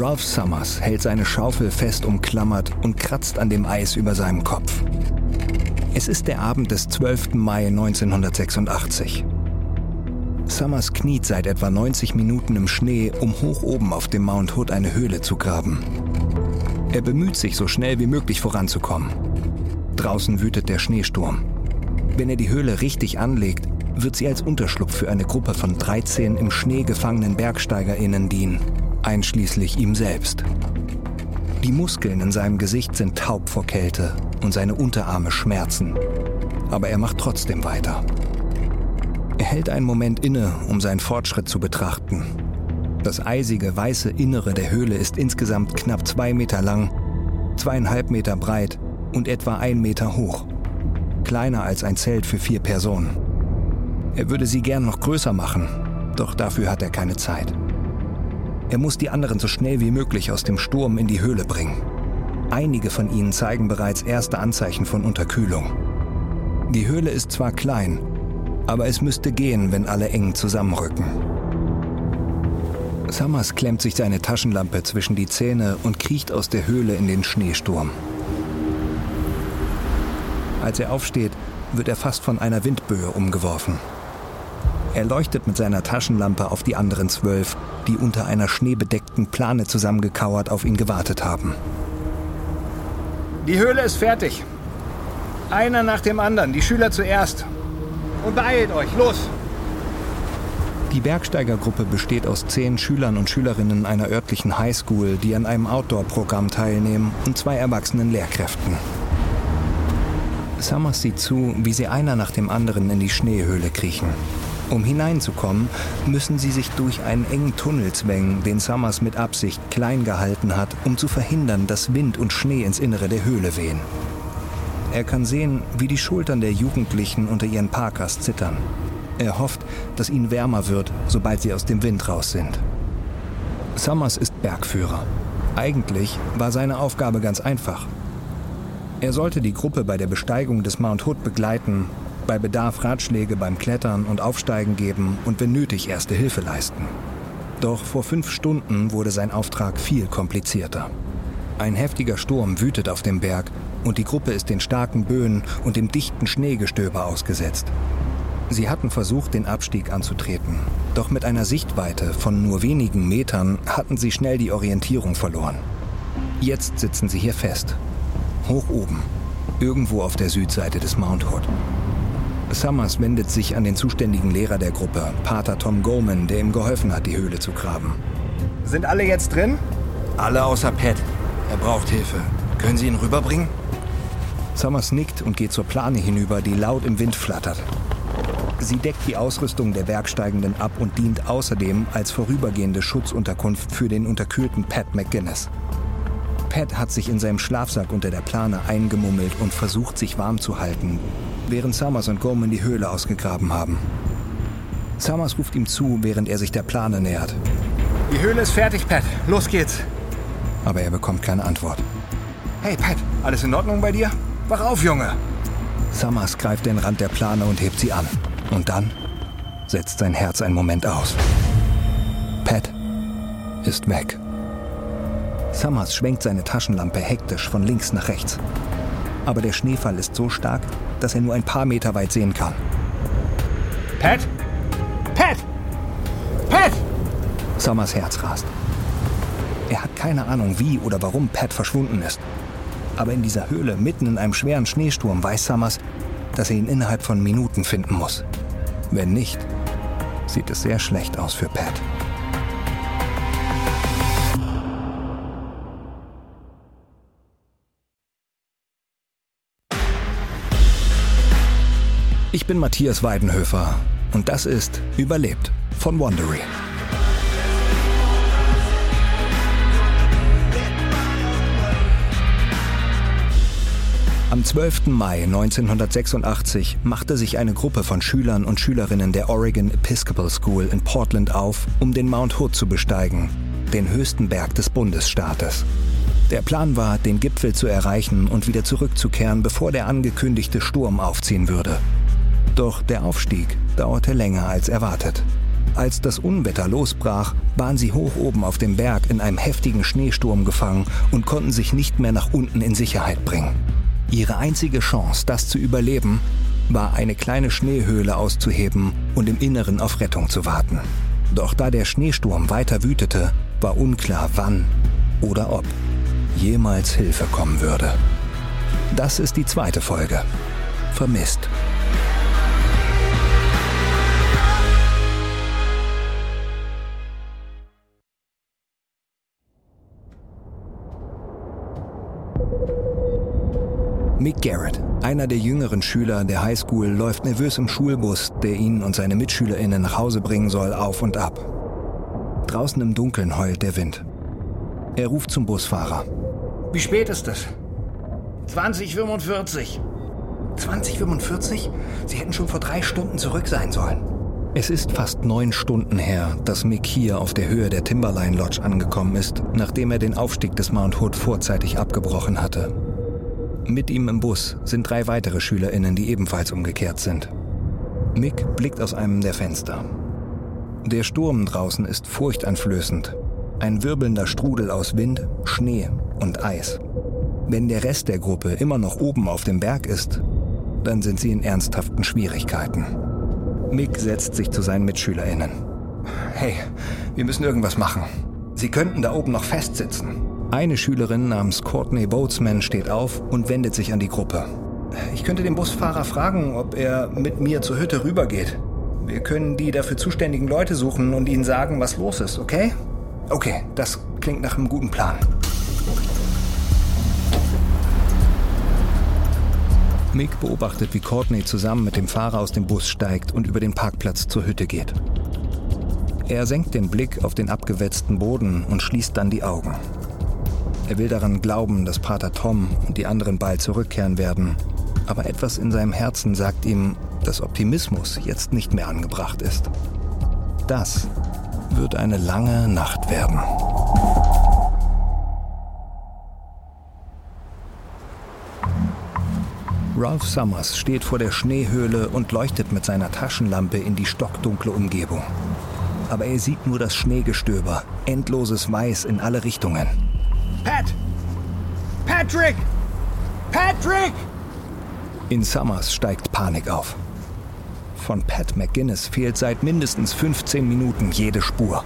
Ralph Summers hält seine Schaufel fest umklammert und kratzt an dem Eis über seinem Kopf. Es ist der Abend des 12. Mai 1986. Summers kniet seit etwa 90 Minuten im Schnee, um hoch oben auf dem Mount Hood eine Höhle zu graben. Er bemüht sich, so schnell wie möglich voranzukommen. Draußen wütet der Schneesturm. Wenn er die Höhle richtig anlegt, wird sie als Unterschlupf für eine Gruppe von 13 im Schnee gefangenen BergsteigerInnen dienen, einschließlich ihm selbst. Die Muskeln in seinem Gesicht sind taub vor Kälte und seine Unterarme schmerzen. Aber er macht trotzdem weiter. Er hält einen Moment inne, um seinen Fortschritt zu betrachten. Das eisige, weiße Innere der Höhle ist insgesamt knapp zwei Meter lang, zweieinhalb Meter breit und etwa ein Meter hoch. Kleiner als ein Zelt für vier Personen. Er würde sie gern noch größer machen, doch dafür hat er keine Zeit. Er muss die anderen so schnell wie möglich aus dem Sturm in die Höhle bringen. Einige von ihnen zeigen bereits erste Anzeichen von Unterkühlung. Die Höhle ist zwar klein, aber es müsste gehen, wenn alle eng zusammenrücken. Summers klemmt sich seine Taschenlampe zwischen die Zähne und kriecht aus der Höhle in den Schneesturm. Als er aufsteht, wird er fast von einer Windböe umgeworfen. Er leuchtet mit seiner Taschenlampe auf die anderen zwölf, die unter einer schneebedeckten Plane zusammengekauert auf ihn gewartet haben. Die Höhle ist fertig. Einer nach dem anderen, die Schüler zuerst. Und beeilt euch, los! Die Bergsteigergruppe besteht aus zehn Schülern und Schülerinnen einer örtlichen Highschool, die an einem Outdoor-Programm teilnehmen, und zwei erwachsenen Lehrkräften. Summers sieht zu, wie sie einer nach dem anderen in die Schneehöhle kriechen. Um hineinzukommen, müssen sie sich durch einen engen Tunnel zwängen, den Summers mit Absicht klein gehalten hat, um zu verhindern, dass Wind und Schnee ins Innere der Höhle wehen. Er kann sehen, wie die Schultern der Jugendlichen unter ihren Parkers zittern. Er hofft, dass ihnen wärmer wird, sobald sie aus dem Wind raus sind. Summers ist Bergführer. Eigentlich war seine Aufgabe ganz einfach. Er sollte die Gruppe bei der Besteigung des Mount Hood begleiten, bei Bedarf Ratschläge beim Klettern und Aufsteigen geben und wenn nötig erste Hilfe leisten. Doch vor fünf Stunden wurde sein Auftrag viel komplizierter. Ein heftiger Sturm wütet auf dem Berg und die Gruppe ist den starken Böen und dem dichten Schneegestöber ausgesetzt. Sie hatten versucht, den Abstieg anzutreten, doch mit einer Sichtweite von nur wenigen Metern hatten sie schnell die Orientierung verloren. Jetzt sitzen sie hier fest, hoch oben, irgendwo auf der Südseite des Mount Hood. Summers wendet sich an den zuständigen Lehrer der Gruppe, Pater Tom Goman, der ihm geholfen hat, die Höhle zu graben. Sind alle jetzt drin? Alle außer Pat. Er braucht Hilfe. Können Sie ihn rüberbringen? Summers nickt und geht zur Plane hinüber, die laut im Wind flattert. Sie deckt die Ausrüstung der Bergsteigenden ab und dient außerdem als vorübergehende Schutzunterkunft für den unterkühlten Pat McGuinness. Pat hat sich in seinem Schlafsack unter der Plane eingemummelt und versucht, sich warm zu halten, während Summers und Gorman die Höhle ausgegraben haben. Summers ruft ihm zu, während er sich der Plane nähert. Die Höhle ist fertig, Pat. Los geht's. Aber er bekommt keine Antwort. Hey, Pat, alles in Ordnung bei dir? Wach auf, Junge! Summers greift den Rand der Plane und hebt sie an. Und dann setzt sein Herz einen Moment aus. Pat ist weg. Summers schwenkt seine Taschenlampe hektisch von links nach rechts. Aber der Schneefall ist so stark, dass er nur ein paar Meter weit sehen kann. Pat? Pat! Pat! Summers Herz rast. Er hat keine Ahnung, wie oder warum Pat verschwunden ist. Aber in dieser Höhle, mitten in einem schweren Schneesturm, weiß Summers, dass er ihn innerhalb von Minuten finden muss. Wenn nicht, sieht es sehr schlecht aus für Pat. Ich bin Matthias Weidenhöfer und das ist Überlebt von Wandery. Am 12. Mai 1986 machte sich eine Gruppe von Schülern und Schülerinnen der Oregon Episcopal School in Portland auf, um den Mount Hood zu besteigen, den höchsten Berg des Bundesstaates. Der Plan war, den Gipfel zu erreichen und wieder zurückzukehren, bevor der angekündigte Sturm aufziehen würde. Doch der Aufstieg dauerte länger als erwartet. Als das Unwetter losbrach, waren sie hoch oben auf dem Berg in einem heftigen Schneesturm gefangen und konnten sich nicht mehr nach unten in Sicherheit bringen. Ihre einzige Chance, das zu überleben, war eine kleine Schneehöhle auszuheben und im Inneren auf Rettung zu warten. Doch da der Schneesturm weiter wütete, war unklar, wann oder ob jemals Hilfe kommen würde. Das ist die zweite Folge. Vermisst. Mick Garrett, einer der jüngeren Schüler der Highschool, läuft nervös im Schulbus, der ihn und seine MitschülerInnen nach Hause bringen soll, auf und ab. Draußen im Dunkeln heult der Wind. Er ruft zum Busfahrer. Wie spät ist es? 2045. 2045? Sie hätten schon vor drei Stunden zurück sein sollen. Es ist fast neun Stunden her, dass Mick hier auf der Höhe der Timberline Lodge angekommen ist, nachdem er den Aufstieg des Mount Hood vorzeitig abgebrochen hatte. Mit ihm im Bus sind drei weitere SchülerInnen, die ebenfalls umgekehrt sind. Mick blickt aus einem der Fenster. Der Sturm draußen ist furchteinflößend. Ein wirbelnder Strudel aus Wind, Schnee und Eis. Wenn der Rest der Gruppe immer noch oben auf dem Berg ist, dann sind sie in ernsthaften Schwierigkeiten. Mick setzt sich zu seinen MitschülerInnen. Hey, wir müssen irgendwas machen. Sie könnten da oben noch festsitzen. Eine Schülerin namens Courtney Boatsman steht auf und wendet sich an die Gruppe. Ich könnte den Busfahrer fragen, ob er mit mir zur Hütte rübergeht. Wir können die dafür zuständigen Leute suchen und ihnen sagen, was los ist, okay? Okay, das klingt nach einem guten Plan. Mick beobachtet, wie Courtney zusammen mit dem Fahrer aus dem Bus steigt und über den Parkplatz zur Hütte geht. Er senkt den Blick auf den abgewetzten Boden und schließt dann die Augen. Er will daran glauben, dass Pater Tom und die anderen bald zurückkehren werden. Aber etwas in seinem Herzen sagt ihm, dass Optimismus jetzt nicht mehr angebracht ist. Das wird eine lange Nacht werden. Ralph Summers steht vor der Schneehöhle und leuchtet mit seiner Taschenlampe in die stockdunkle Umgebung. Aber er sieht nur das Schneegestöber, endloses Weiß in alle Richtungen. Pat! Patrick! Patrick! In Summers steigt Panik auf. Von Pat McGuinness fehlt seit mindestens 15 Minuten jede Spur.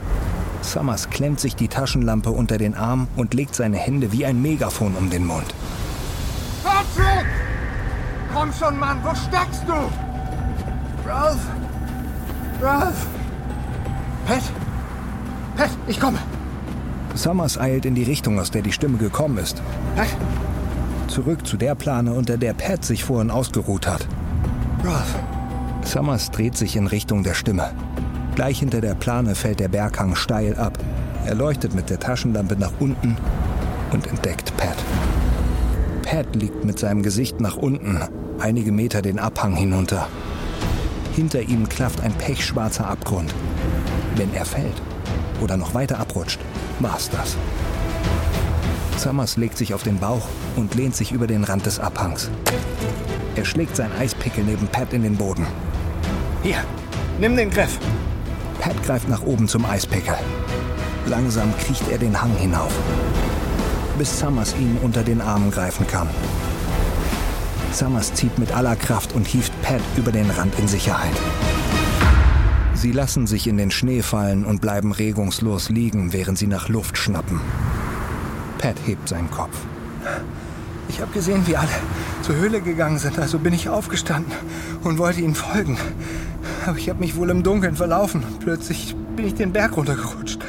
Summers klemmt sich die Taschenlampe unter den Arm und legt seine Hände wie ein Megafon um den Mund. Patrick! Komm schon, Mann, wo steckst du? Ralph! Ralph! Pat! Pat, ich komme! Summers eilt in die Richtung, aus der die Stimme gekommen ist. Zurück zu der Plane, unter der Pat sich vorhin ausgeruht hat. Ralph. Summers dreht sich in Richtung der Stimme. Gleich hinter der Plane fällt der Berghang steil ab. Er leuchtet mit der Taschenlampe nach unten und entdeckt Pat. Pat liegt mit seinem Gesicht nach unten, einige Meter den Abhang hinunter. Hinter ihm klafft ein pechschwarzer Abgrund. Wenn er fällt oder noch weiter abrutscht, war's das. Summers legt sich auf den Bauch und lehnt sich über den Rand des Abhangs. Er schlägt sein Eispickel neben Pat in den Boden. Hier, nimm den Griff. Pat greift nach oben zum Eispickel. Langsam kriecht er den Hang hinauf, bis Summers ihn unter den Armen greifen kann. Summers zieht mit aller Kraft und hieft Pat über den Rand in Sicherheit. Sie lassen sich in den Schnee fallen und bleiben regungslos liegen, während sie nach Luft schnappen. Pat hebt seinen Kopf. Ich habe gesehen, wie alle zur Höhle gegangen sind, also bin ich aufgestanden und wollte ihnen folgen. Aber ich habe mich wohl im Dunkeln verlaufen und plötzlich bin ich den Berg runtergerutscht.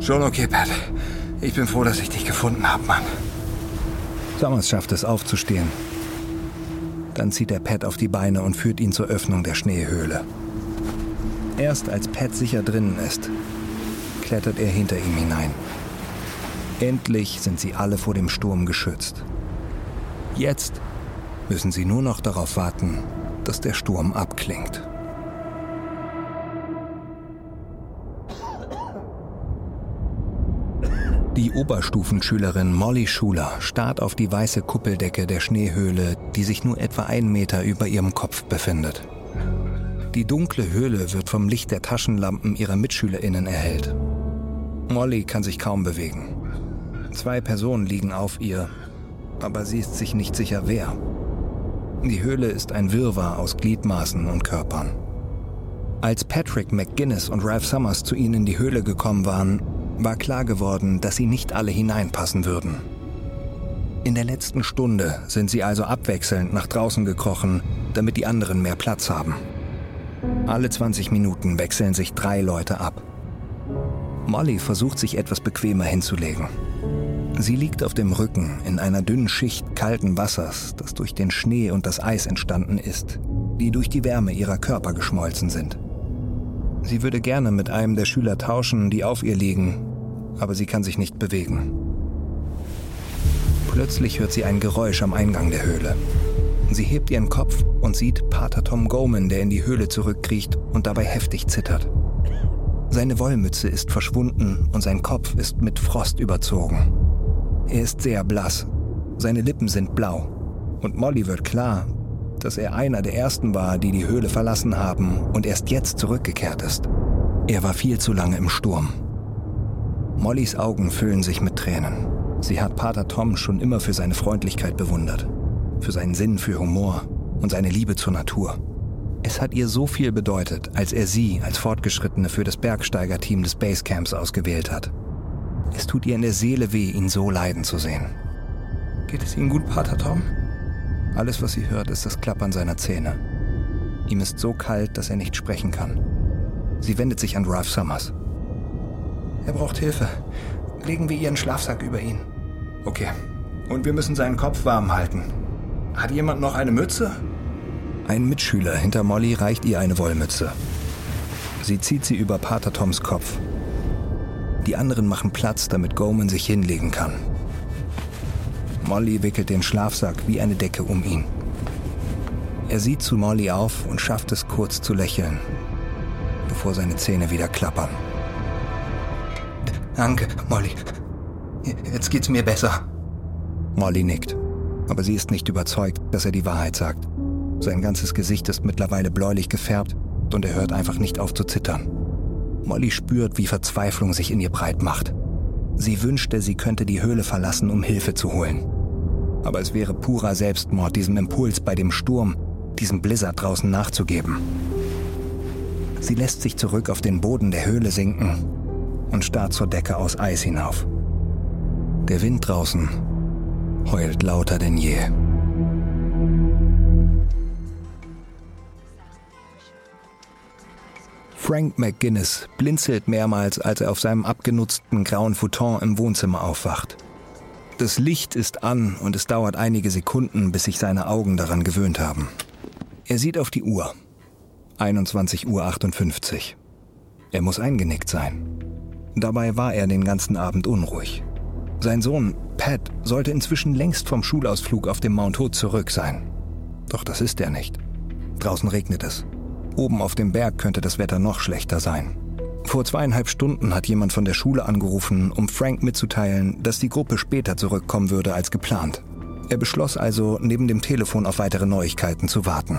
Schon okay, Pat. Ich bin froh, dass ich dich gefunden habe, Mann. Summers schafft es aufzustehen. Dann zieht er Pat auf die Beine und führt ihn zur Öffnung der Schneehöhle. Erst als Pat sicher drinnen ist, klettert er hinter ihm hinein. Endlich sind sie alle vor dem Sturm geschützt. Jetzt müssen sie nur noch darauf warten, dass der Sturm abklingt. Die Oberstufenschülerin Molly Schuler starrt auf die weiße Kuppeldecke der Schneehöhle, die sich nur etwa einen Meter über ihrem Kopf befindet. Die dunkle Höhle wird vom Licht der Taschenlampen ihrer MitschülerInnen erhellt. Molly kann sich kaum bewegen. Zwei Personen liegen auf ihr, aber sie ist sich nicht sicher wer. Die Höhle ist ein Wirrwarr aus Gliedmaßen und Körpern. Als Patrick McGuinness und Ralph Summers zu ihnen in die Höhle gekommen waren, war klar geworden, dass sie nicht alle hineinpassen würden. In der letzten Stunde sind sie also abwechselnd nach draußen gekrochen, damit die anderen mehr Platz haben. Alle 20 Minuten wechseln sich drei Leute ab. Molly versucht sich etwas bequemer hinzulegen. Sie liegt auf dem Rücken in einer dünnen Schicht kalten Wassers, das durch den Schnee und das Eis entstanden ist, die durch die Wärme ihrer Körper geschmolzen sind. Sie würde gerne mit einem der Schüler tauschen, die auf ihr liegen, aber sie kann sich nicht bewegen. Plötzlich hört sie ein Geräusch am Eingang der Höhle. Sie hebt ihren Kopf und sieht Pater Tom Goman, der in die Höhle zurückkriecht und dabei heftig zittert. Seine Wollmütze ist verschwunden und sein Kopf ist mit Frost überzogen. Er ist sehr blass. Seine Lippen sind blau. Und Molly wird klar, dass er einer der ersten war, die die Höhle verlassen haben und erst jetzt zurückgekehrt ist. Er war viel zu lange im Sturm. Mollys Augen füllen sich mit Tränen. Sie hat Pater Tom schon immer für seine Freundlichkeit bewundert, für seinen Sinn für Humor und seine Liebe zur Natur. Es hat ihr so viel bedeutet, als er sie als Fortgeschrittene für das Bergsteigerteam des Basecamps ausgewählt hat. Es tut ihr in der Seele weh, ihn so leiden zu sehen. Geht es Ihnen gut, Pater Tom? Alles, was sie hört, ist das Klappern seiner Zähne. Ihm ist so kalt, dass er nicht sprechen kann. Sie wendet sich an Ralph Summers. Er braucht Hilfe. Legen wir Ihren Schlafsack über ihn. Okay. Und wir müssen seinen Kopf warm halten. Hat jemand noch eine Mütze? Ein Mitschüler hinter Molly reicht ihr eine Wollmütze. Sie zieht sie über Pater Toms Kopf. Die anderen machen Platz, damit Goman sich hinlegen kann. Molly wickelt den Schlafsack wie eine Decke um ihn. Er sieht zu Molly auf und schafft es kurz zu lächeln, bevor seine Zähne wieder klappern. Danke, Molly. Jetzt geht's mir besser. Molly nickt, aber sie ist nicht überzeugt, dass er die Wahrheit sagt. Sein ganzes Gesicht ist mittlerweile bläulich gefärbt und er hört einfach nicht auf zu zittern. Molly spürt, wie Verzweiflung sich in ihr breit macht. Sie wünschte, sie könnte die Höhle verlassen, um Hilfe zu holen. Aber es wäre purer Selbstmord, diesem Impuls bei dem Sturm, diesem Blizzard draußen nachzugeben. Sie lässt sich zurück auf den Boden der Höhle sinken und starrt zur Decke aus Eis hinauf. Der Wind draußen heult lauter denn je. Frank McGuinness blinzelt mehrmals, als er auf seinem abgenutzten grauen Futon im Wohnzimmer aufwacht. Das Licht ist an und es dauert einige Sekunden, bis sich seine Augen daran gewöhnt haben. Er sieht auf die Uhr. 21.58 Uhr. Er muss eingenickt sein. Dabei war er den ganzen Abend unruhig. Sein Sohn, Pat, sollte inzwischen längst vom Schulausflug auf dem Mount Hood zurück sein. Doch das ist er nicht. Draußen regnet es. Oben auf dem Berg könnte das Wetter noch schlechter sein. Vor zweieinhalb Stunden hat jemand von der Schule angerufen, um Frank mitzuteilen, dass die Gruppe später zurückkommen würde als geplant. Er beschloss also, neben dem Telefon auf weitere Neuigkeiten zu warten.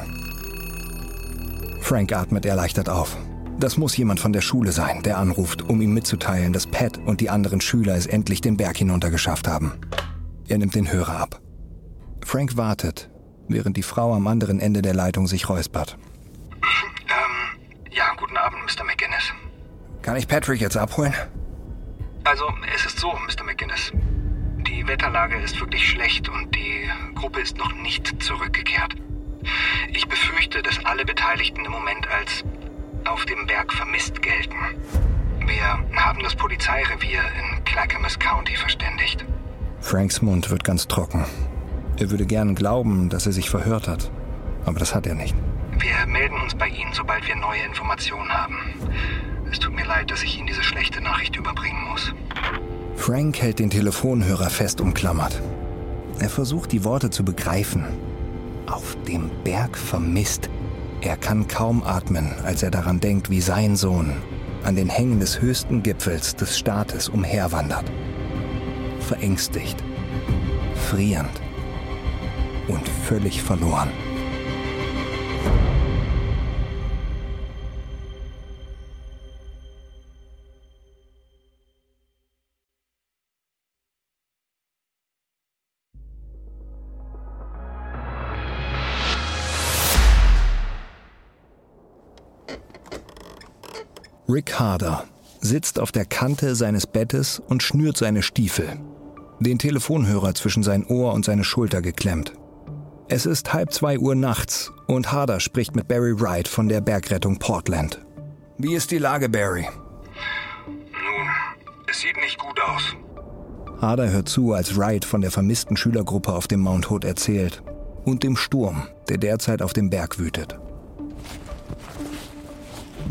Frank atmet erleichtert auf. Das muss jemand von der Schule sein, der anruft, um ihm mitzuteilen, dass Pat und die anderen Schüler es endlich den Berg hinuntergeschafft haben. Er nimmt den Hörer ab. Frank wartet, während die Frau am anderen Ende der Leitung sich räuspert. Ja, guten Abend, Mr. McGinnis. Kann ich Patrick jetzt abholen? Also, es ist so, Mr. McGinnis. Die Wetterlage ist wirklich schlecht und die Gruppe ist noch nicht zurückgekehrt. Ich befürchte, dass alle Beteiligten im Moment als auf dem Berg vermisst gelten. Wir haben das Polizeirevier in Clackamas County verständigt. Franks Mund wird ganz trocken. Er würde gern glauben, dass er sich verhört hat. Aber das hat er nicht. Wir melden uns bei Ihnen, sobald wir neue Informationen haben. Es tut mir leid, dass ich Ihnen diese schlechte Nachricht überbringen muss. Frank hält den Telefonhörer fest umklammert. Er versucht die Worte zu begreifen. Auf dem Berg vermisst. Er kann kaum atmen, als er daran denkt, wie sein Sohn an den Hängen des höchsten Gipfels des Staates umherwandert. Verängstigt, frierend und völlig verloren. Rick Harder sitzt auf der Kante seines Bettes und schnürt seine Stiefel, den Telefonhörer zwischen sein Ohr und seine Schulter geklemmt. Es ist halb zwei Uhr nachts und Harder spricht mit Barry Wright von der Bergrettung Portland. Wie ist die Lage, Barry? Nun, es sieht nicht gut aus. Harder hört zu, als Wright von der vermissten Schülergruppe auf dem Mount Hood erzählt und dem Sturm, der derzeit auf dem Berg wütet.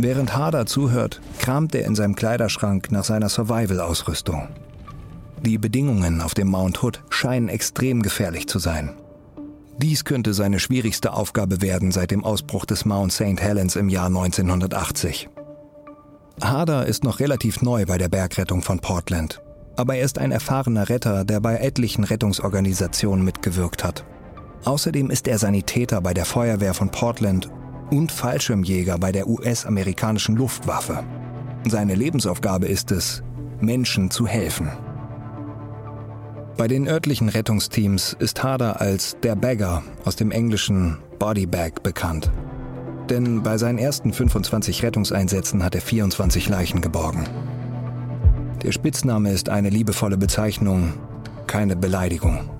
Während Harder zuhört, kramt er in seinem Kleiderschrank nach seiner Survival-Ausrüstung. Die Bedingungen auf dem Mount Hood scheinen extrem gefährlich zu sein. Dies könnte seine schwierigste Aufgabe werden seit dem Ausbruch des Mount St. Helens im Jahr 1980. Harder ist noch relativ neu bei der Bergrettung von Portland, aber er ist ein erfahrener Retter, der bei etlichen Rettungsorganisationen mitgewirkt hat. Außerdem ist er Sanitäter bei der Feuerwehr von Portland und Fallschirmjäger bei der US-amerikanischen Luftwaffe. Seine Lebensaufgabe ist es, Menschen zu helfen. Bei den örtlichen Rettungsteams ist Harder als der Bagger aus dem englischen Bodybag bekannt. Denn bei seinen ersten 25 Rettungseinsätzen hat er 24 Leichen geborgen. Der Spitzname ist eine liebevolle Bezeichnung, keine Beleidigung.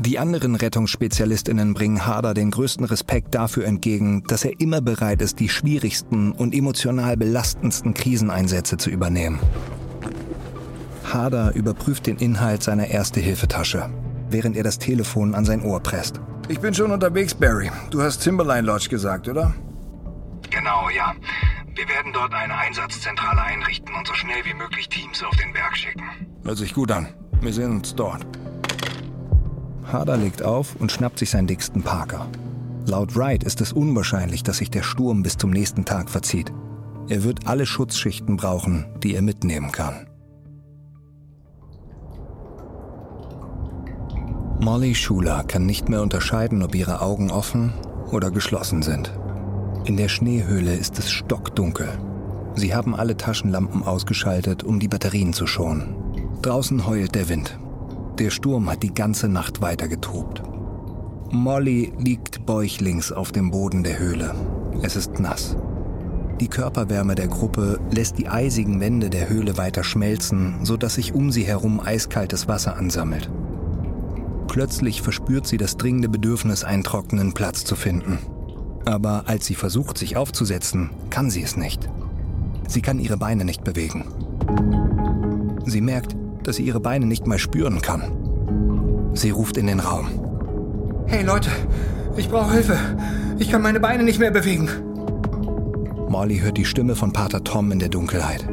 Die anderen Rettungsspezialistinnen bringen Harder den größten Respekt dafür entgegen, dass er immer bereit ist, die schwierigsten und emotional belastendsten Kriseneinsätze zu übernehmen. Harder überprüft den Inhalt seiner Erste-Hilfe-Tasche, während er das Telefon an sein Ohr presst. Ich bin schon unterwegs, Barry. Du hast Timberline Lodge gesagt, oder? Genau, ja. Wir werden dort eine Einsatzzentrale einrichten und so schnell wie möglich Teams auf den Berg schicken. Hört sich gut an. Wir sehen uns dort. Harder legt auf und schnappt sich seinen dicksten Parker. Laut Wright ist es unwahrscheinlich, dass sich der Sturm bis zum nächsten Tag verzieht. Er wird alle Schutzschichten brauchen, die er mitnehmen kann. Molly Schuler kann nicht mehr unterscheiden, ob ihre Augen offen oder geschlossen sind. In der Schneehöhle ist es stockdunkel. Sie haben alle Taschenlampen ausgeschaltet, um die Batterien zu schonen. Draußen heult der Wind. Der Sturm hat die ganze Nacht weiter getobt. Molly liegt bäuchlings auf dem Boden der Höhle. Es ist nass. Die Körperwärme der Gruppe lässt die eisigen Wände der Höhle weiter schmelzen, sodass sich um sie herum eiskaltes Wasser ansammelt. Plötzlich verspürt sie das dringende Bedürfnis, einen trockenen Platz zu finden. Aber als sie versucht, sich aufzusetzen, kann sie es nicht. Sie kann ihre Beine nicht bewegen. Sie merkt, dass sie ihre Beine nicht mal spüren kann. Sie ruft in den Raum. Hey Leute, ich brauche Hilfe. Ich kann meine Beine nicht mehr bewegen. Molly hört die Stimme von Pater Tom in der Dunkelheit.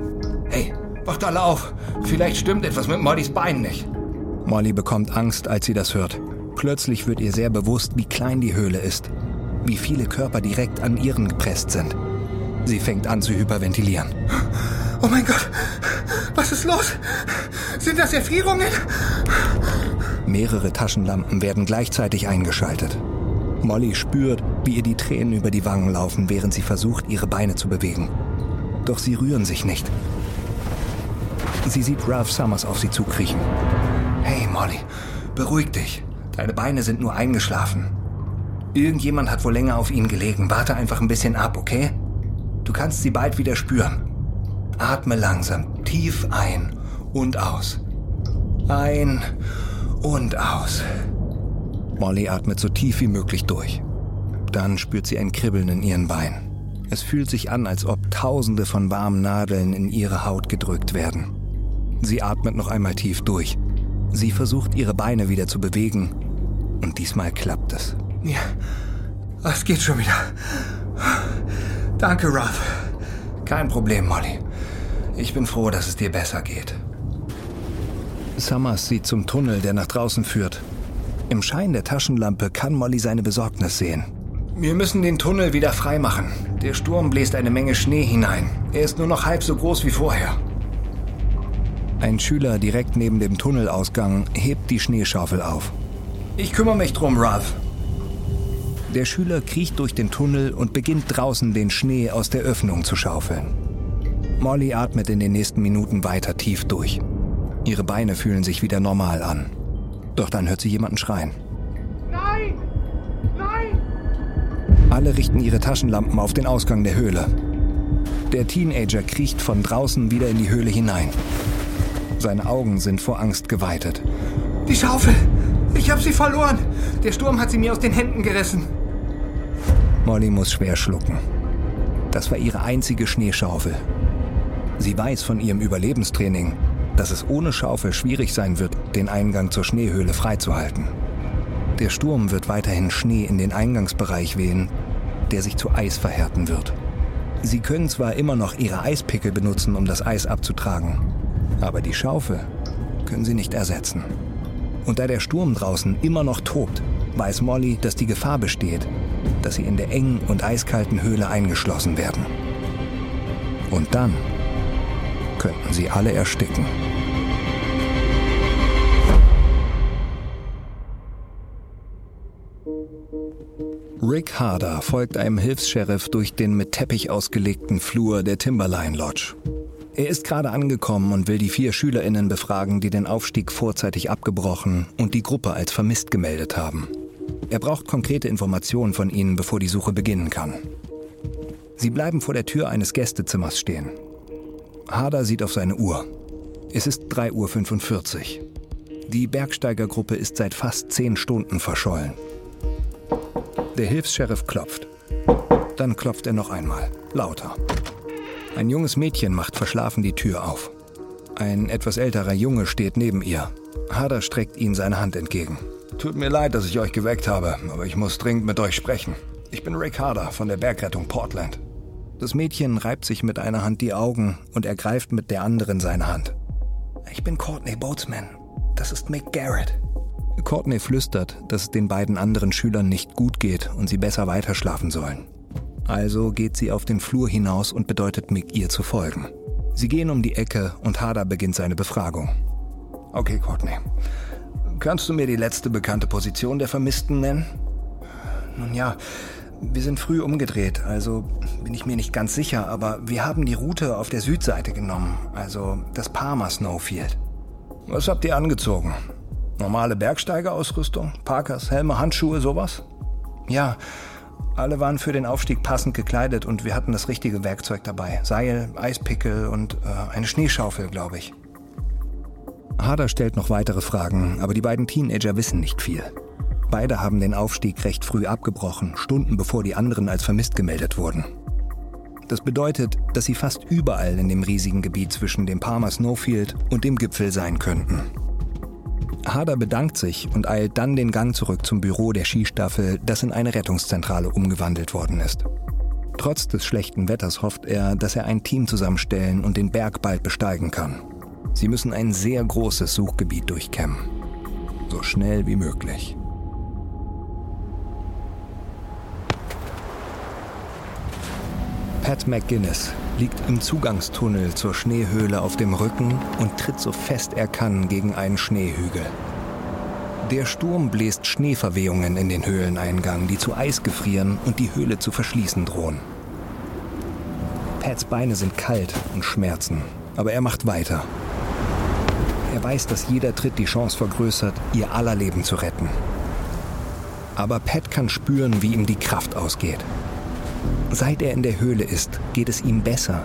Hey, wacht alle auf. Vielleicht stimmt etwas mit Mollys Beinen nicht. Molly bekommt Angst, als sie das hört. Plötzlich wird ihr sehr bewusst, wie klein die Höhle ist. Wie viele Körper direkt an ihren gepresst sind. Sie fängt an zu hyperventilieren. Oh mein Gott, was ist los? Sind das Erfrierungen? Mehrere Taschenlampen werden gleichzeitig eingeschaltet. Molly spürt, wie ihr die Tränen über die Wangen laufen, während sie versucht, ihre Beine zu bewegen. Doch sie rühren sich nicht. Sie sieht Ralph Summers auf sie zukriechen. Hey Molly, beruhig dich. Deine Beine sind nur eingeschlafen. Irgendjemand hat wohl länger auf ihnen gelegen. Warte einfach ein bisschen ab, okay? Du kannst sie bald wieder spüren. Atme langsam, tief ein und aus. Ein und aus. Molly atmet so tief wie möglich durch. Dann spürt sie ein Kribbeln in ihren Beinen. Es fühlt sich an, als ob tausende von warmen Nadeln in ihre Haut gedrückt werden. Sie atmet noch einmal tief durch. Sie versucht, ihre Beine wieder zu bewegen. Und diesmal klappt es. Ja, es geht schon wieder. Danke, Ralph. Kein Problem, Molly. Ich bin froh, dass es dir besser geht. Summers sieht zum Tunnel, der nach draußen führt. Im Schein der Taschenlampe kann Molly seine Besorgnis sehen. Wir müssen den Tunnel wieder freimachen. Der Sturm bläst eine Menge Schnee hinein. Er ist nur noch halb so groß wie vorher. Ein Schüler direkt neben dem Tunnelausgang hebt die Schneeschaufel auf. Ich kümmere mich drum, Ralph. Der Schüler kriecht durch den Tunnel und beginnt draußen den Schnee aus der Öffnung zu schaufeln. Molly atmet in den nächsten Minuten weiter tief durch. Ihre Beine fühlen sich wieder normal an. Doch dann hört sie jemanden schreien. Nein! Nein! Alle richten ihre Taschenlampen auf den Ausgang der Höhle. Der Teenager kriecht von draußen wieder in die Höhle hinein. Seine Augen sind vor Angst geweitet. Die Schaufel! Ich habe sie verloren! Der Sturm hat sie mir aus den Händen gerissen. Molly muss schwer schlucken. Das war ihre einzige Schneeschaufel. Sie weiß von ihrem Überlebenstraining, dass es ohne Schaufel schwierig sein wird, den Eingang zur Schneehöhle freizuhalten. Der Sturm wird weiterhin Schnee in den Eingangsbereich wehen, der sich zu Eis verhärten wird. Sie können zwar immer noch ihre Eispickel benutzen, um das Eis abzutragen, aber die Schaufel können sie nicht ersetzen. Und da der Sturm draußen immer noch tobt, weiß Molly, dass die Gefahr besteht, dass sie in der engen und eiskalten Höhle eingeschlossen werden. Und dann könnten sie alle ersticken. Rick Harder folgt einem Hilfs-Sheriff durch den mit Teppich ausgelegten Flur der Timberline Lodge. Er ist gerade angekommen und will die vier SchülerInnen befragen, die den Aufstieg vorzeitig abgebrochen und die Gruppe als vermisst gemeldet haben. Er braucht konkrete Informationen von ihnen, bevor die Suche beginnen kann. Sie bleiben vor der Tür eines Gästezimmers stehen. Harder sieht auf seine Uhr. Es ist 3.45 Uhr. Die Bergsteigergruppe ist seit fast zehn Stunden verschollen. Der Hilfs-Sheriff klopft. Dann klopft er noch einmal, lauter. Ein junges Mädchen macht verschlafen die Tür auf. Ein etwas älterer Junge steht neben ihr. Harder streckt ihnen seine Hand entgegen. Tut mir leid, dass ich euch geweckt habe, aber ich muss dringend mit euch sprechen. Ich bin Rick Harder von der Bergrettung Portland. Das Mädchen reibt sich mit einer Hand die Augen und ergreift mit der anderen seine Hand. Ich bin Courtney Boatsman. Das ist Mick Garrett. Courtney flüstert, dass es den beiden anderen Schülern nicht gut geht und sie besser weiterschlafen sollen. Also geht sie auf den Flur hinaus und bedeutet Mick ihr zu folgen. Sie gehen um die Ecke und Hader beginnt seine Befragung. Okay, Courtney. Kannst du mir die letzte bekannte Position der Vermissten nennen? Nun ja, wir sind früh umgedreht, also bin ich mir nicht ganz sicher, aber wir haben die Route auf der Südseite genommen, also das Parma Snowfield. Was habt ihr angezogen? Normale Bergsteigerausrüstung? Parkers, Helme, Handschuhe, sowas? Ja, alle waren für den Aufstieg passend gekleidet und wir hatten das richtige Werkzeug dabei. Seil, Eispickel und äh, eine Schneeschaufel, glaube ich. Harder stellt noch weitere Fragen, aber die beiden Teenager wissen nicht viel. Beide haben den Aufstieg recht früh abgebrochen, Stunden bevor die anderen als vermisst gemeldet wurden. Das bedeutet, dass sie fast überall in dem riesigen Gebiet zwischen dem Palmer Snowfield und dem Gipfel sein könnten. Harder bedankt sich und eilt dann den Gang zurück zum Büro der Skistaffel, das in eine Rettungszentrale umgewandelt worden ist. Trotz des schlechten Wetters hofft er, dass er ein Team zusammenstellen und den Berg bald besteigen kann. Sie müssen ein sehr großes Suchgebiet durchkämmen. So schnell wie möglich. Pat McGuinness liegt im Zugangstunnel zur Schneehöhle auf dem Rücken und tritt so fest er kann gegen einen Schneehügel. Der Sturm bläst Schneeverwehungen in den Höhleneingang, die zu Eis gefrieren und die Höhle zu verschließen drohen. Pats Beine sind kalt und schmerzen, aber er macht weiter. Er weiß, dass jeder Tritt die Chance vergrößert, ihr aller Leben zu retten. Aber Pat kann spüren, wie ihm die Kraft ausgeht. Seit er in der Höhle ist, geht es ihm besser,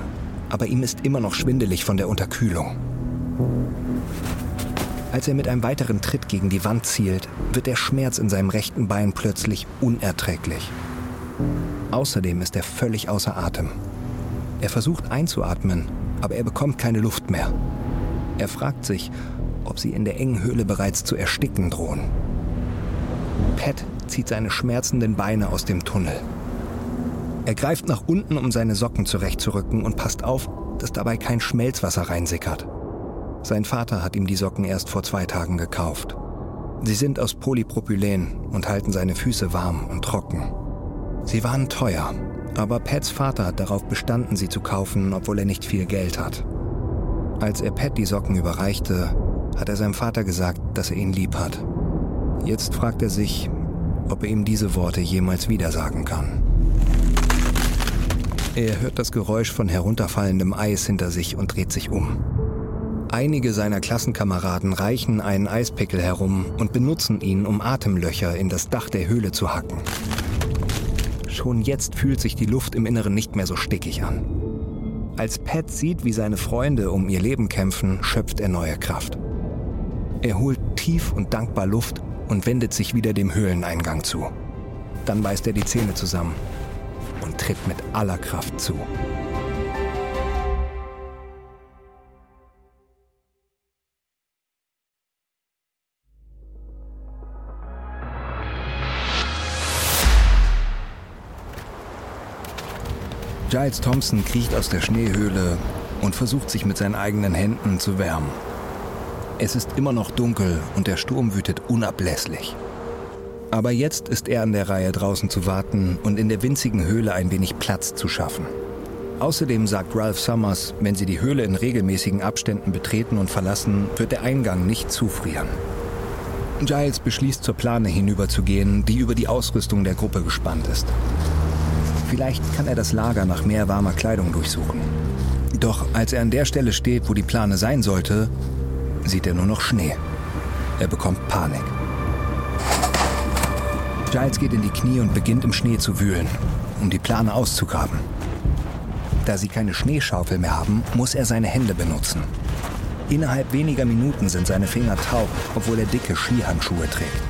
aber ihm ist immer noch schwindelig von der Unterkühlung. Als er mit einem weiteren Tritt gegen die Wand zielt, wird der Schmerz in seinem rechten Bein plötzlich unerträglich. Außerdem ist er völlig außer Atem. Er versucht einzuatmen, aber er bekommt keine Luft mehr. Er fragt sich, ob sie in der engen Höhle bereits zu ersticken drohen. Pat zieht seine schmerzenden Beine aus dem Tunnel. Er greift nach unten, um seine Socken zurechtzurücken und passt auf, dass dabei kein Schmelzwasser reinsickert. Sein Vater hat ihm die Socken erst vor zwei Tagen gekauft. Sie sind aus Polypropylen und halten seine Füße warm und trocken. Sie waren teuer, aber Pats Vater hat darauf bestanden, sie zu kaufen, obwohl er nicht viel Geld hat. Als er Pat die Socken überreichte, hat er seinem Vater gesagt, dass er ihn lieb hat. Jetzt fragt er sich, ob er ihm diese Worte jemals wieder sagen kann. Er hört das Geräusch von herunterfallendem Eis hinter sich und dreht sich um. Einige seiner Klassenkameraden reichen einen Eispickel herum und benutzen ihn, um Atemlöcher in das Dach der Höhle zu hacken. Schon jetzt fühlt sich die Luft im Inneren nicht mehr so stickig an. Als Pat sieht, wie seine Freunde um ihr Leben kämpfen, schöpft er neue Kraft. Er holt tief und dankbar Luft und wendet sich wieder dem Höhleneingang zu. Dann beißt er die Zähne zusammen und tritt mit aller Kraft zu. Giles Thompson kriecht aus der Schneehöhle und versucht sich mit seinen eigenen Händen zu wärmen. Es ist immer noch dunkel und der Sturm wütet unablässlich. Aber jetzt ist er an der Reihe, draußen zu warten und in der winzigen Höhle ein wenig Platz zu schaffen. Außerdem sagt Ralph Summers, wenn sie die Höhle in regelmäßigen Abständen betreten und verlassen, wird der Eingang nicht zufrieren. Giles beschließt zur Plane hinüberzugehen, die über die Ausrüstung der Gruppe gespannt ist. Vielleicht kann er das Lager nach mehr warmer Kleidung durchsuchen. Doch als er an der Stelle steht, wo die Plane sein sollte, sieht er nur noch Schnee. Er bekommt Panik. Giles geht in die Knie und beginnt im Schnee zu wühlen, um die Plane auszugraben. Da sie keine Schneeschaufel mehr haben, muss er seine Hände benutzen. Innerhalb weniger Minuten sind seine Finger taub, obwohl er dicke Skihandschuhe trägt.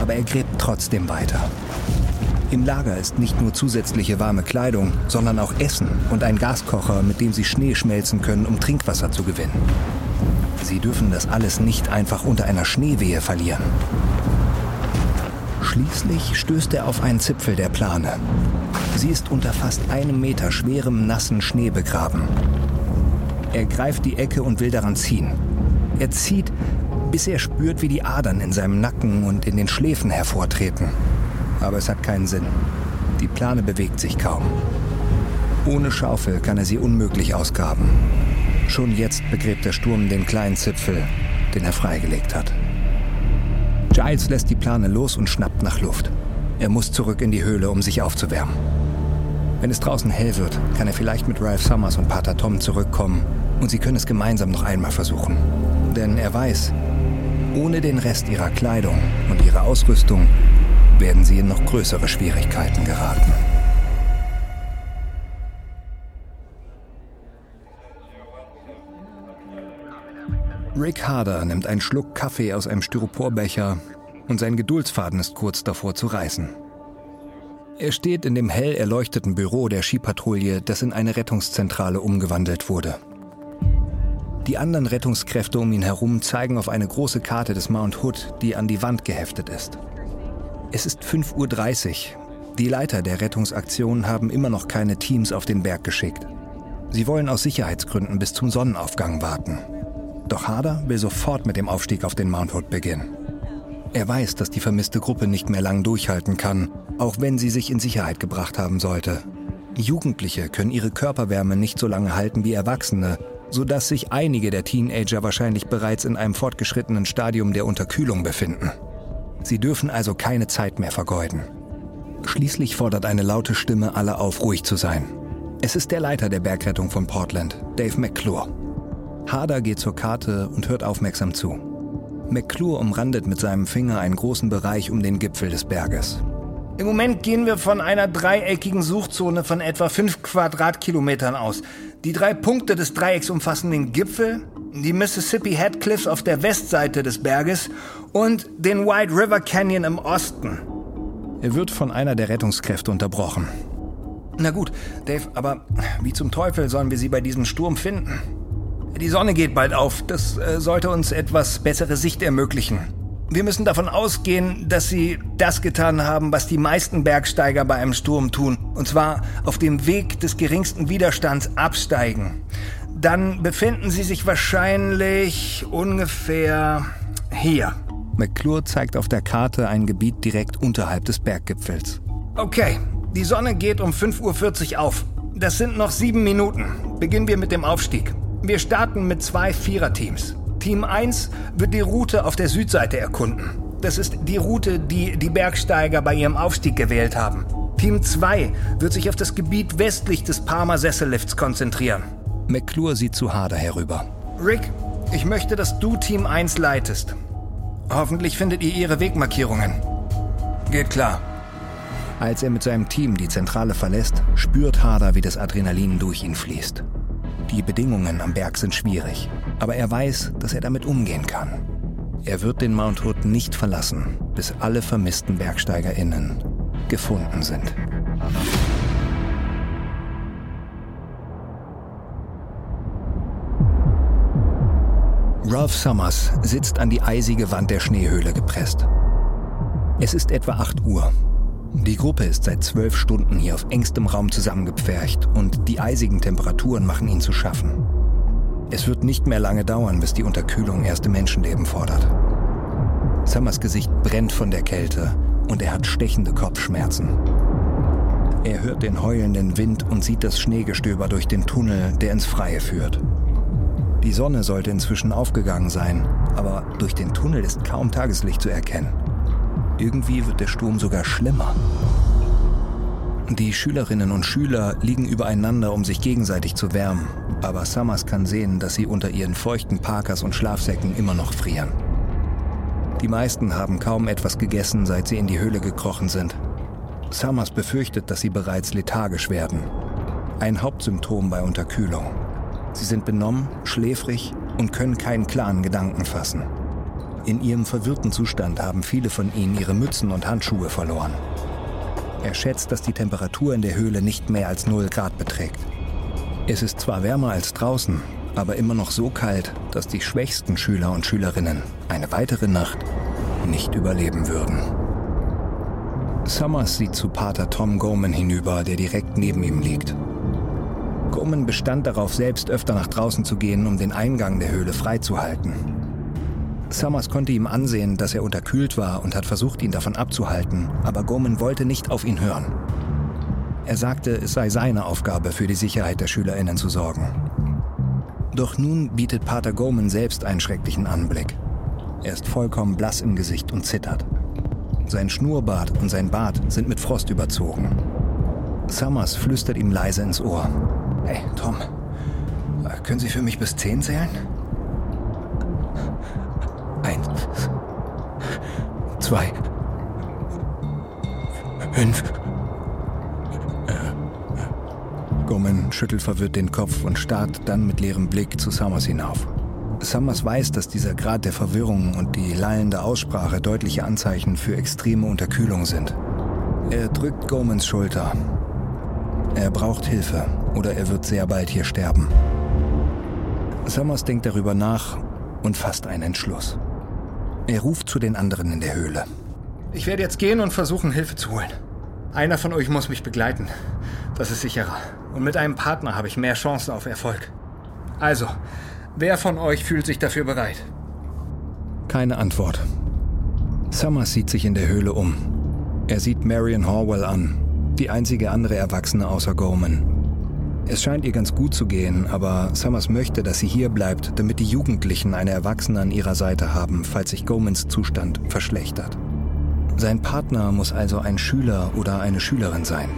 Aber er gräbt trotzdem weiter. Im Lager ist nicht nur zusätzliche warme Kleidung, sondern auch Essen und ein Gaskocher, mit dem sie Schnee schmelzen können, um Trinkwasser zu gewinnen. Sie dürfen das alles nicht einfach unter einer Schneewehe verlieren. Schließlich stößt er auf einen Zipfel der Plane. Sie ist unter fast einem Meter schwerem, nassen Schnee begraben. Er greift die Ecke und will daran ziehen. Er zieht, bis er spürt, wie die Adern in seinem Nacken und in den Schläfen hervortreten aber es hat keinen Sinn. Die Plane bewegt sich kaum. Ohne Schaufel kann er sie unmöglich ausgraben. Schon jetzt begräbt der Sturm den kleinen Zipfel, den er freigelegt hat. Giles lässt die Plane los und schnappt nach Luft. Er muss zurück in die Höhle, um sich aufzuwärmen. Wenn es draußen hell wird, kann er vielleicht mit Ralph Summers und Pater Tom zurückkommen und sie können es gemeinsam noch einmal versuchen. Denn er weiß, ohne den Rest ihrer Kleidung und ihrer Ausrüstung werden sie in noch größere Schwierigkeiten geraten. Rick Harder nimmt einen Schluck Kaffee aus einem Styroporbecher und sein Geduldsfaden ist kurz davor zu reißen. Er steht in dem hell erleuchteten Büro der Skipatrouille, das in eine Rettungszentrale umgewandelt wurde. Die anderen Rettungskräfte um ihn herum zeigen auf eine große Karte des Mount Hood, die an die Wand geheftet ist. Es ist 5.30 Uhr. Die Leiter der Rettungsaktion haben immer noch keine Teams auf den Berg geschickt. Sie wollen aus Sicherheitsgründen bis zum Sonnenaufgang warten. Doch Harder will sofort mit dem Aufstieg auf den Mount Hood beginnen. Er weiß, dass die vermisste Gruppe nicht mehr lang durchhalten kann, auch wenn sie sich in Sicherheit gebracht haben sollte. Jugendliche können ihre Körperwärme nicht so lange halten wie Erwachsene, sodass sich einige der Teenager wahrscheinlich bereits in einem fortgeschrittenen Stadium der Unterkühlung befinden. Sie dürfen also keine Zeit mehr vergeuden. Schließlich fordert eine laute Stimme alle auf, ruhig zu sein. Es ist der Leiter der Bergrettung von Portland, Dave McClure. Harder geht zur Karte und hört aufmerksam zu. McClure umrandet mit seinem Finger einen großen Bereich um den Gipfel des Berges. Im Moment gehen wir von einer dreieckigen Suchzone von etwa 5 Quadratkilometern aus. Die drei Punkte des Dreiecks umfassen den Gipfel, die Mississippi Headcliffs auf der Westseite des Berges und den White River Canyon im Osten. Er wird von einer der Rettungskräfte unterbrochen. Na gut, Dave, aber wie zum Teufel sollen wir sie bei diesem Sturm finden? Die Sonne geht bald auf. Das äh, sollte uns etwas bessere Sicht ermöglichen. Wir müssen davon ausgehen, dass sie das getan haben, was die meisten Bergsteiger bei einem Sturm tun. Und zwar auf dem Weg des geringsten Widerstands absteigen. Dann befinden sie sich wahrscheinlich ungefähr hier. McClure zeigt auf der Karte ein Gebiet direkt unterhalb des Berggipfels. Okay, die Sonne geht um 5.40 Uhr auf. Das sind noch sieben Minuten. Beginnen wir mit dem Aufstieg. Wir starten mit zwei Viererteams. Team 1 wird die Route auf der Südseite erkunden. Das ist die Route, die die Bergsteiger bei ihrem Aufstieg gewählt haben. Team 2 wird sich auf das Gebiet westlich des Palmer Sessellifts konzentrieren. McClure sieht zu Harder herüber. Rick, ich möchte, dass du Team 1 leitest. Hoffentlich findet ihr ihre Wegmarkierungen. Geht klar. Als er mit seinem Team die Zentrale verlässt, spürt Harder, wie das Adrenalin durch ihn fließt. Die Bedingungen am Berg sind schwierig, aber er weiß, dass er damit umgehen kann. Er wird den Mount Hood nicht verlassen, bis alle vermissten BergsteigerInnen gefunden sind. Ralph Summers sitzt an die eisige Wand der Schneehöhle gepresst. Es ist etwa 8 Uhr. Die Gruppe ist seit zwölf Stunden hier auf engstem Raum zusammengepfercht und die eisigen Temperaturen machen ihn zu schaffen. Es wird nicht mehr lange dauern, bis die Unterkühlung erste Menschenleben fordert. Summers Gesicht brennt von der Kälte und er hat stechende Kopfschmerzen. Er hört den heulenden Wind und sieht das Schneegestöber durch den Tunnel, der ins Freie führt. Die Sonne sollte inzwischen aufgegangen sein, aber durch den Tunnel ist kaum Tageslicht zu erkennen. Irgendwie wird der Sturm sogar schlimmer. Die Schülerinnen und Schüler liegen übereinander, um sich gegenseitig zu wärmen, aber Summers kann sehen, dass sie unter ihren feuchten Parkers und Schlafsäcken immer noch frieren. Die meisten haben kaum etwas gegessen, seit sie in die Höhle gekrochen sind. Summers befürchtet, dass sie bereits lethargisch werden. Ein Hauptsymptom bei Unterkühlung. Sie sind benommen, schläfrig und können keinen klaren Gedanken fassen. In ihrem verwirrten Zustand haben viele von ihnen ihre Mützen und Handschuhe verloren. Er schätzt, dass die Temperatur in der Höhle nicht mehr als 0 Grad beträgt. Es ist zwar wärmer als draußen, aber immer noch so kalt, dass die schwächsten Schüler und Schülerinnen eine weitere Nacht nicht überleben würden. Summers sieht zu Pater Tom Goman hinüber, der direkt neben ihm liegt. Goman bestand darauf, selbst öfter nach draußen zu gehen, um den Eingang der Höhle freizuhalten. Summers konnte ihm ansehen, dass er unterkühlt war und hat versucht, ihn davon abzuhalten, aber Goman wollte nicht auf ihn hören. Er sagte, es sei seine Aufgabe, für die Sicherheit der SchülerInnen zu sorgen. Doch nun bietet Pater Goman selbst einen schrecklichen Anblick. Er ist vollkommen blass im Gesicht und zittert. Sein Schnurrbart und sein Bart sind mit Frost überzogen. Summers flüstert ihm leise ins Ohr. Hey, Tom, können Sie für mich bis zehn zählen? Zwei, fünf. Goman schüttelt verwirrt den Kopf und starrt dann mit leerem Blick zu Summers hinauf. Summers weiß, dass dieser Grad der Verwirrung und die lallende Aussprache deutliche Anzeichen für extreme Unterkühlung sind. Er drückt Gomans Schulter. Er braucht Hilfe oder er wird sehr bald hier sterben. Summers denkt darüber nach und fasst einen Entschluss. Er ruft zu den anderen in der Höhle. Ich werde jetzt gehen und versuchen, Hilfe zu holen. Einer von euch muss mich begleiten. Das ist sicherer. Und mit einem Partner habe ich mehr Chancen auf Erfolg. Also, wer von euch fühlt sich dafür bereit? Keine Antwort. Summers sieht sich in der Höhle um. Er sieht Marion Horwell an, die einzige andere Erwachsene außer Gorman. Es scheint ihr ganz gut zu gehen, aber Summers möchte, dass sie hier bleibt, damit die Jugendlichen eine Erwachsene an ihrer Seite haben, falls sich Gomans Zustand verschlechtert. Sein Partner muss also ein Schüler oder eine Schülerin sein.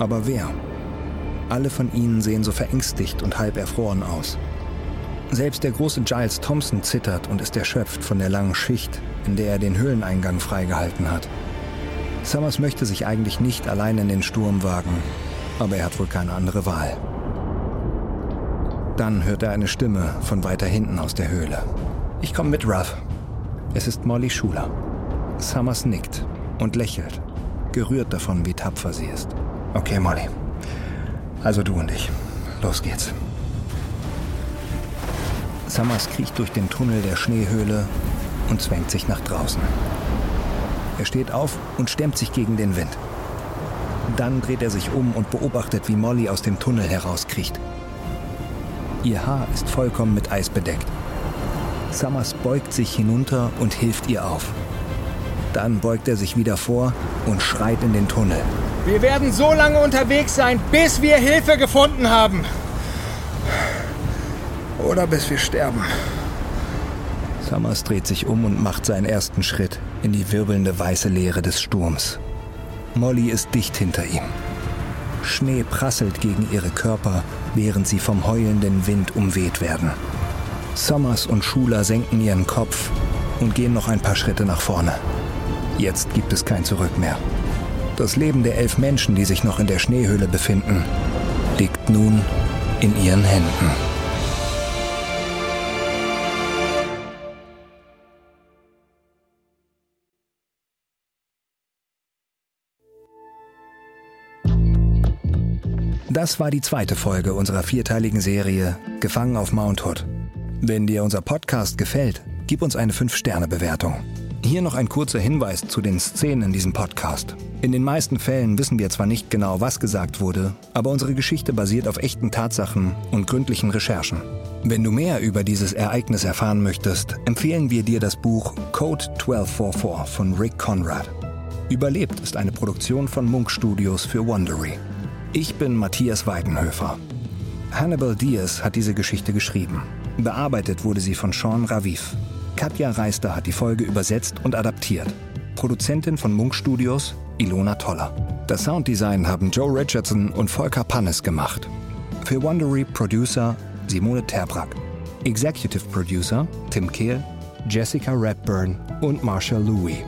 Aber wer? Alle von ihnen sehen so verängstigt und halb erfroren aus. Selbst der große Giles Thompson zittert und ist erschöpft von der langen Schicht, in der er den Höhleneingang freigehalten hat. Summers möchte sich eigentlich nicht allein in den Sturm wagen, aber er hat wohl keine andere Wahl. Dann hört er eine Stimme von weiter hinten aus der Höhle. Ich komme mit, Ruff. Es ist Molly Schuler. Summers nickt und lächelt, gerührt davon, wie tapfer sie ist. Okay, Molly. Also du und ich. Los geht's. Summers kriecht durch den Tunnel der Schneehöhle und zwängt sich nach draußen. Er steht auf und stemmt sich gegen den Wind. Dann dreht er sich um und beobachtet, wie Molly aus dem Tunnel herauskriecht. Ihr Haar ist vollkommen mit Eis bedeckt. Summers beugt sich hinunter und hilft ihr auf. Dann beugt er sich wieder vor und schreit in den Tunnel. Wir werden so lange unterwegs sein, bis wir Hilfe gefunden haben. Oder bis wir sterben. Summers dreht sich um und macht seinen ersten Schritt in die wirbelnde weiße Leere des Sturms. Molly ist dicht hinter ihm. Schnee prasselt gegen ihre Körper, während sie vom heulenden Wind umweht werden. Sommers und Schuler senken ihren Kopf und gehen noch ein paar Schritte nach vorne. Jetzt gibt es kein Zurück mehr. Das Leben der elf Menschen, die sich noch in der Schneehöhle befinden, liegt nun in ihren Händen. Das war die zweite Folge unserer vierteiligen Serie Gefangen auf Mount Hood. Wenn dir unser Podcast gefällt, gib uns eine 5-Sterne-Bewertung. Hier noch ein kurzer Hinweis zu den Szenen in diesem Podcast. In den meisten Fällen wissen wir zwar nicht genau, was gesagt wurde, aber unsere Geschichte basiert auf echten Tatsachen und gründlichen Recherchen. Wenn du mehr über dieses Ereignis erfahren möchtest, empfehlen wir dir das Buch Code 1244 von Rick Conrad. Überlebt ist eine Produktion von Munk Studios für Wondery. Ich bin Matthias Weidenhöfer. Hannibal Diaz hat diese Geschichte geschrieben. Bearbeitet wurde sie von Sean Raviv. Katja Reister hat die Folge übersetzt und adaptiert. Produzentin von Munk Studios Ilona Toller. Das Sounddesign haben Joe Richardson und Volker Pannes gemacht. Für Wondery Producer Simone Terbrack. Executive Producer Tim Kehl, Jessica Redburn und Marshall Louis.